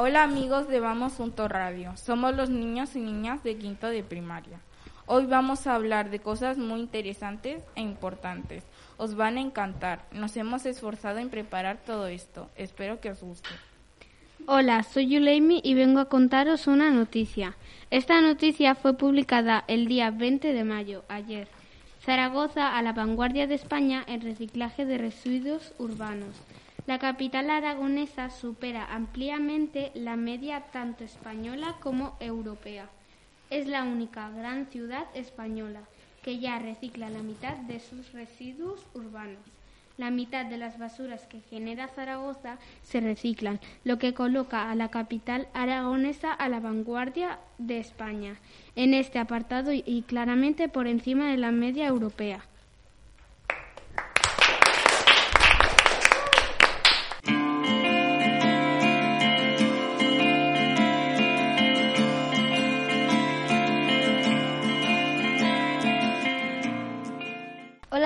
Hola amigos de Vamos Junto Radio, somos los niños y niñas de quinto de primaria. Hoy vamos a hablar de cosas muy interesantes e importantes. Os van a encantar. Nos hemos esforzado en preparar todo esto. Espero que os guste. Hola, soy Yuleimi y vengo a contaros una noticia. Esta noticia fue publicada el día 20 de mayo, ayer. Zaragoza a la vanguardia de España en reciclaje de residuos urbanos. La capital aragonesa supera ampliamente la media tanto española como europea. Es la única gran ciudad española que ya recicla la mitad de sus residuos urbanos. La mitad de las basuras que genera Zaragoza se reciclan, lo que coloca a la capital aragonesa a la vanguardia de España en este apartado y claramente por encima de la media europea.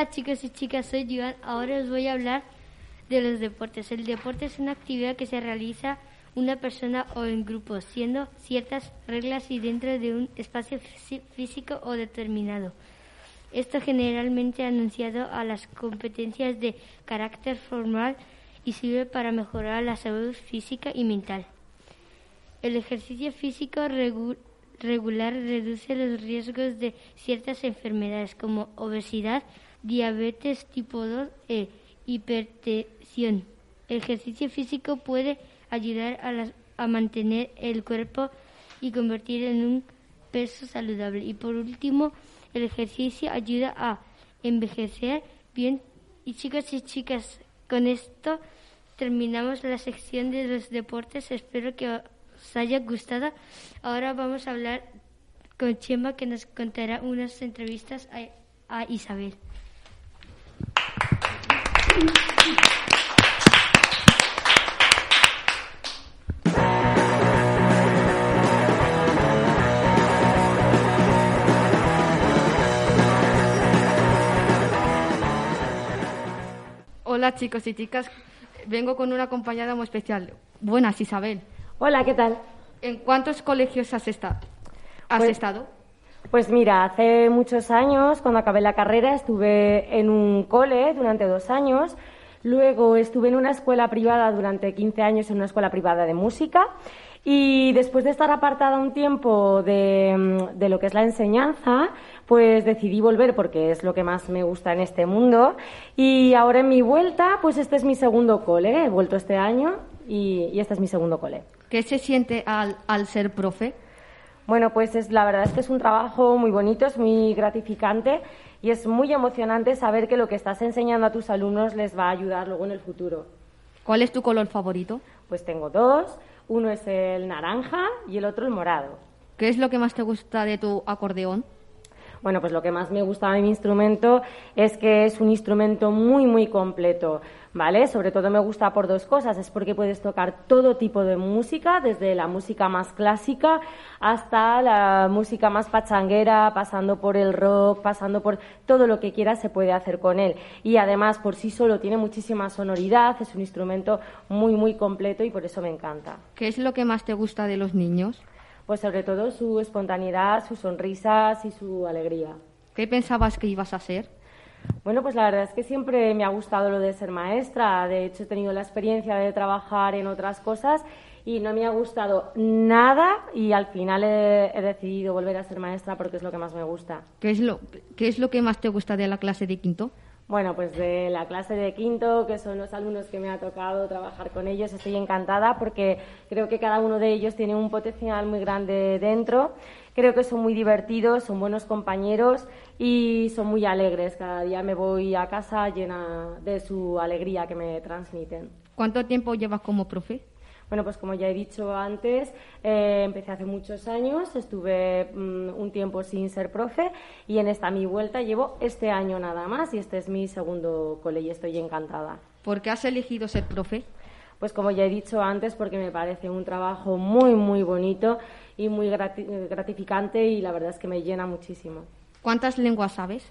Hola chicos y chicas, soy Joan. Ahora os voy a hablar de los deportes. El deporte es una actividad que se realiza una persona o en grupo, siendo ciertas reglas y dentro de un espacio físico o determinado. Esto generalmente anunciado a las competencias de carácter formal y sirve para mejorar la salud física y mental. El ejercicio físico regular reduce los riesgos de ciertas enfermedades como obesidad, diabetes tipo 2 e hipertensión. El ejercicio físico puede ayudar a, a mantener el cuerpo y convertir en un peso saludable. Y por último, el ejercicio ayuda a envejecer bien. Y chicos y chicas, con esto terminamos la sección de los deportes. Espero que os haya gustado. Ahora vamos a hablar con Chema que nos contará unas entrevistas a Isabel. Hola chicos y chicas, vengo con una acompañada muy especial. Buenas, Isabel. Hola, ¿qué tal? ¿En cuántos colegios has, estado? has Pues- estado? Pues mira, hace muchos años, cuando acabé la carrera, estuve en un cole durante dos años. Luego estuve en una escuela privada durante 15 años, en una escuela privada de música. Y después de estar apartada un tiempo de, de lo que es la enseñanza, pues decidí volver porque es lo que más me gusta en este mundo. Y ahora en mi vuelta, pues este es mi segundo cole. He vuelto este año y, y este es mi segundo cole. ¿Qué se siente al, al ser profe? Bueno, pues es, la verdad es que es un trabajo muy bonito, es muy gratificante y es muy emocionante saber que lo que estás enseñando a tus alumnos les va a ayudar luego en el futuro. ¿Cuál es tu color favorito? Pues tengo dos, uno es el naranja y el otro el morado. ¿Qué es lo que más te gusta de tu acordeón? Bueno, pues lo que más me gusta de mi instrumento es que es un instrumento muy, muy completo, ¿vale? Sobre todo me gusta por dos cosas. Es porque puedes tocar todo tipo de música, desde la música más clásica hasta la música más pachanguera, pasando por el rock, pasando por todo lo que quieras se puede hacer con él. Y además, por sí solo tiene muchísima sonoridad, es un instrumento muy, muy completo y por eso me encanta. ¿Qué es lo que más te gusta de los niños? Pues sobre todo su espontaneidad, sus sonrisas y su alegría. ¿Qué pensabas que ibas a ser? Bueno, pues la verdad es que siempre me ha gustado lo de ser maestra. De hecho, he tenido la experiencia de trabajar en otras cosas y no me ha gustado nada y al final he, he decidido volver a ser maestra porque es lo que más me gusta. ¿Qué es, lo, ¿Qué es lo que más te gusta de la clase de quinto? Bueno, pues de la clase de quinto, que son los alumnos que me ha tocado trabajar con ellos, estoy encantada porque creo que cada uno de ellos tiene un potencial muy grande dentro Creo que son muy divertidos, son buenos compañeros y son muy alegres. Cada día me voy a casa llena de su alegría que me transmiten. ¿Cuánto tiempo llevas como profe? Bueno, pues como ya he dicho antes, eh, empecé hace muchos años, estuve mm, un tiempo sin ser profe y en esta mi vuelta llevo este año nada más y este es mi segundo cole y estoy encantada. ¿Por qué has elegido ser profe? Pues como ya he dicho antes, porque me parece un trabajo muy, muy bonito y muy gratificante y la verdad es que me llena muchísimo. ¿Cuántas lenguas sabes?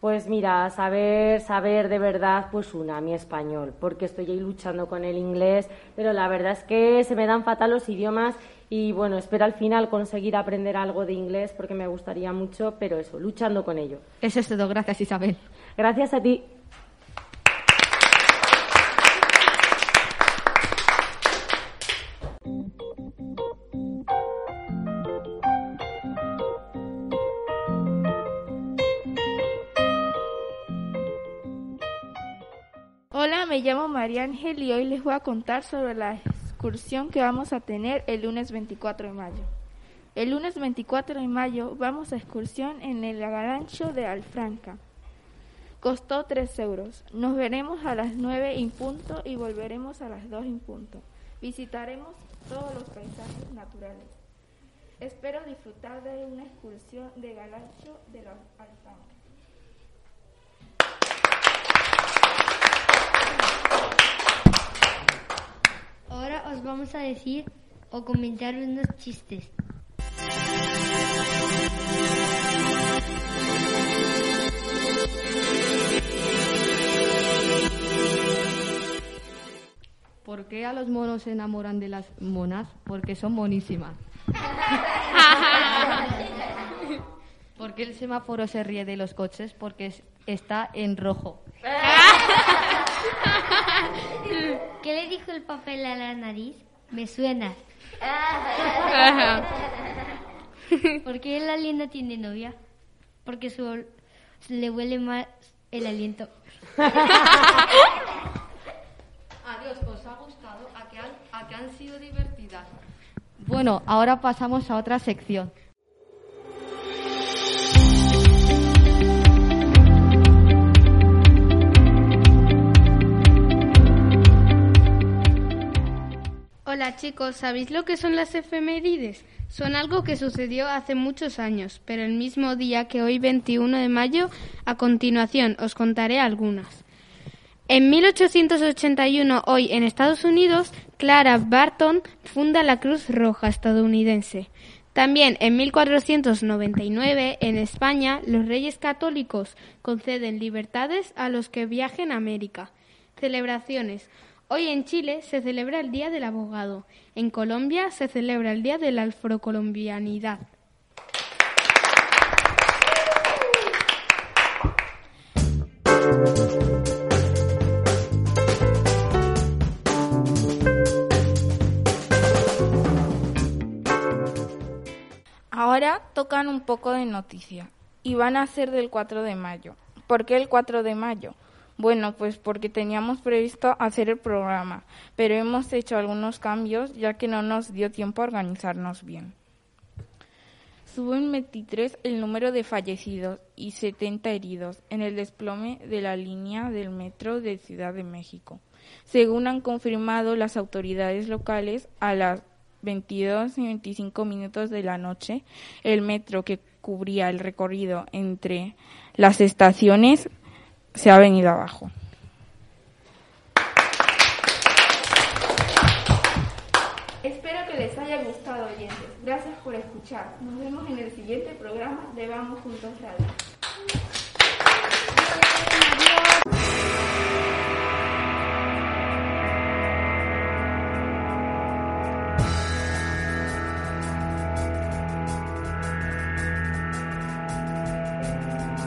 Pues mira, saber, saber de verdad, pues una, mi español, porque estoy ahí luchando con el inglés, pero la verdad es que se me dan fatal los idiomas y bueno, espero al final conseguir aprender algo de inglés porque me gustaría mucho, pero eso, luchando con ello. Eso es todo, gracias Isabel. Gracias a ti. Me llamo María Ángel y hoy les voy a contar sobre la excursión que vamos a tener el lunes 24 de mayo. El lunes 24 de mayo vamos a excursión en el agarancho de Alfranca. Costó 3 euros. Nos veremos a las 9 en punto y volveremos a las 2 en punto. Visitaremos todos los paisajes naturales. Espero disfrutar de una excursión de Galancho de la Alfranca. Vamos a decir o comentar unos chistes. ¿Por qué a los monos se enamoran de las monas? Porque son monísimas. ¿Por qué el semáforo se ríe de los coches? Porque está en rojo. ¿Qué le dijo el papel a la nariz? Me suena. ¿Por qué la linda tiene novia? Porque su, le huele más el aliento. Adiós, ¿os ha gustado? ¿A que han, a que han sido divertidas? Bueno, ahora pasamos a otra sección. Hola chicos, ¿sabéis lo que son las efemérides? Son algo que sucedió hace muchos años, pero el mismo día que hoy 21 de mayo, a continuación os contaré algunas. En 1881, hoy en Estados Unidos, Clara Barton funda la Cruz Roja estadounidense. También en 1499, en España, los reyes católicos conceden libertades a los que viajen a América. Celebraciones. Hoy en Chile se celebra el Día del Abogado. En Colombia se celebra el Día de la Afrocolombianidad. Ahora tocan un poco de noticia y van a ser del 4 de mayo. ¿Por qué el 4 de mayo? Bueno, pues porque teníamos previsto hacer el programa, pero hemos hecho algunos cambios ya que no nos dio tiempo a organizarnos bien. Sube en 23 el número de fallecidos y 70 heridos en el desplome de la línea del metro de Ciudad de México. Según han confirmado las autoridades locales, a las 22 y 25 minutos de la noche, el metro que cubría el recorrido entre las estaciones se ha venido abajo. Espero que les haya gustado, oyentes. Gracias por escuchar. Nos vemos en el siguiente programa de Vamos Juntos Radio.